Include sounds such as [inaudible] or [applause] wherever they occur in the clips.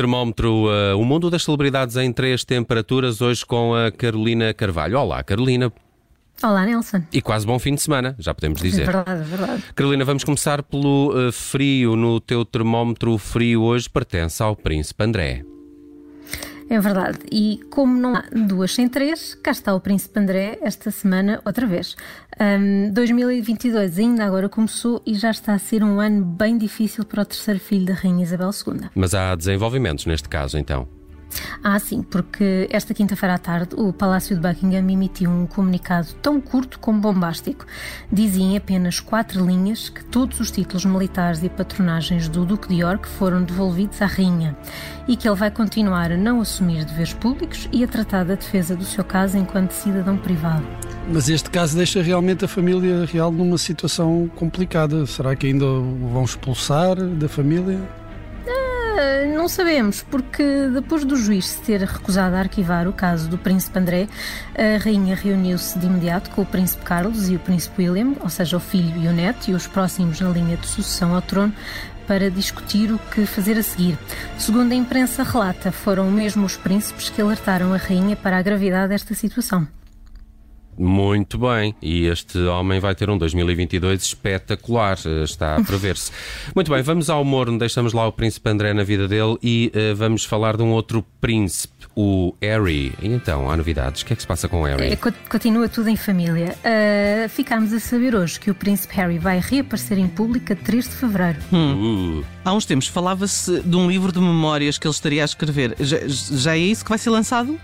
Termómetro, uh, o mundo das celebridades em três temperaturas, hoje com a Carolina Carvalho. Olá, Carolina. Olá, Nelson. E quase bom fim de semana, já podemos dizer. É verdade, é verdade. Carolina, vamos começar pelo uh, frio. No teu termómetro, o frio hoje pertence ao Príncipe André. É verdade. E como não há duas sem três, cá está o Príncipe André esta semana outra vez. Um, 2022 ainda agora começou e já está a ser um ano bem difícil para o terceiro filho da Rainha Isabel II. Mas há desenvolvimentos neste caso, então. Ah, sim, porque esta quinta-feira à tarde o Palácio de Buckingham emitiu um comunicado tão curto como bombástico. Dizia em apenas quatro linhas que todos os títulos militares e patronagens do Duque de York foram devolvidos à Rainha e que ele vai continuar a não assumir deveres públicos e a tratar da defesa do seu caso enquanto cidadão privado. Mas este caso deixa realmente a família real numa situação complicada. Será que ainda o vão expulsar da família? Ah, não sabemos, porque depois do juiz se ter recusado a arquivar o caso do Príncipe André, a rainha reuniu-se de imediato com o Príncipe Carlos e o Príncipe William, ou seja, o filho e o neto, e os próximos na linha de sucessão ao trono, para discutir o que fazer a seguir. Segundo a imprensa relata, foram mesmo os príncipes que alertaram a rainha para a gravidade desta situação. Muito bem, e este homem vai ter um 2022 espetacular, eh, está a prever-se. [laughs] Muito bem, vamos ao morno, deixamos lá o príncipe André na vida dele e uh, vamos falar de um outro príncipe, o Harry. E então, há novidades? O que é que se passa com o Harry? É, continua tudo em família. Uh, ficámos a saber hoje que o príncipe Harry vai reaparecer em público a 3 de fevereiro. Hum. Uh. Há uns tempos falava-se de um livro de memórias que ele estaria a escrever. Já, já é isso que vai ser lançado?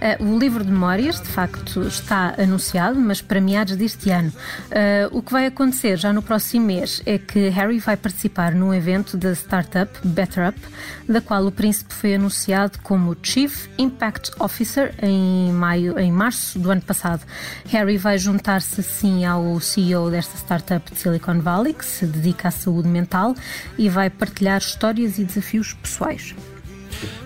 Uh, o livro de memórias, de facto, está anunciado, mas para meados deste ano. Uh, o que vai acontecer já no próximo mês é que Harry vai participar num evento da startup Better Up, da qual o príncipe foi anunciado como Chief Impact Officer em maio, em março do ano passado. Harry vai juntar-se assim ao CEO desta startup de Silicon Valley, que se dedica à saúde mental e vai partilhar histórias e desafios pessoais.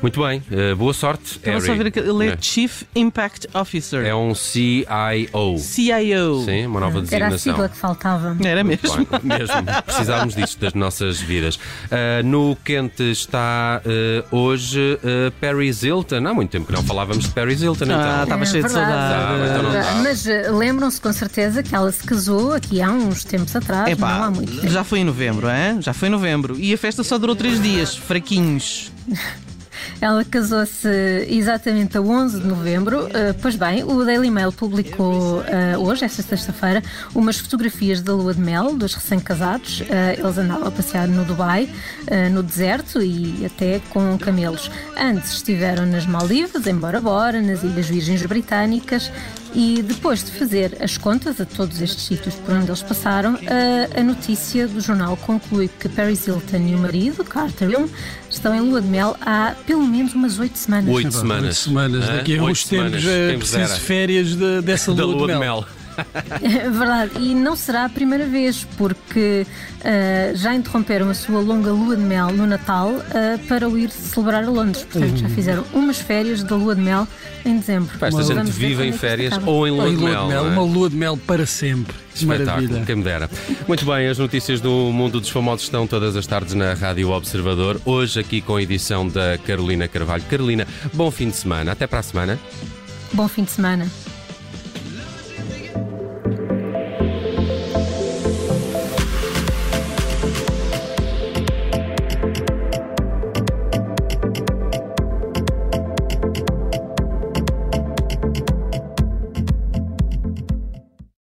Muito bem, uh, boa sorte. Estava só a ver que ele é, é Chief Impact Officer. É um CIO. CIO. Sim, uma nova designação. Era a sigla que faltava. Era mesmo. Bem, mesmo. Precisávamos disto das nossas vidas. Uh, no quente está uh, hoje Paris Hilton. Há muito tempo que não falávamos de Paris Hilton. Então. Ah, estava é, cheio de saudade. então Mas lembram-se com certeza que ela se casou aqui há uns tempos atrás. Epá, não há muito tempo. Já foi em novembro, é? Já foi em novembro. E a festa só durou três dias, fraquinhos. [laughs] Ela casou-se exatamente a 11 de novembro. Uh, pois bem, o Daily Mail publicou uh, hoje, esta sexta-feira, umas fotografias da lua de mel dos recém-casados. Uh, eles andavam a passear no Dubai, no deserto e até com camelos. Antes estiveram nas Maldivas, em Bora Bora, nas Ilhas Virgens Britânicas e depois de fazer as contas a todos estes sítios por onde eles passaram, a, a notícia do jornal conclui que Paris Hilton e o marido, Carter Young, estão em lua de mel há pelo menos umas oito semanas. Oito semanas. Oito semanas. Daqui a uns tempos é preciso férias de, dessa [laughs] lua, lua de mel. De mel. É verdade, e não será a primeira vez, porque uh, já interromperam a sua longa lua de mel no Natal uh, para o ir celebrar a Londres. Portanto, já fizeram umas férias da lua de mel em dezembro. Esta gente vive em é férias ou em lua, de, mel, mel, é? Uma lua de mel para sempre. Espetáculo, quem me dera. Muito bem, as notícias do mundo dos famosos estão todas as tardes na Rádio Observador. Hoje aqui com a edição da Carolina Carvalho. Carolina, bom fim de semana. Até para a semana. Bom fim de semana.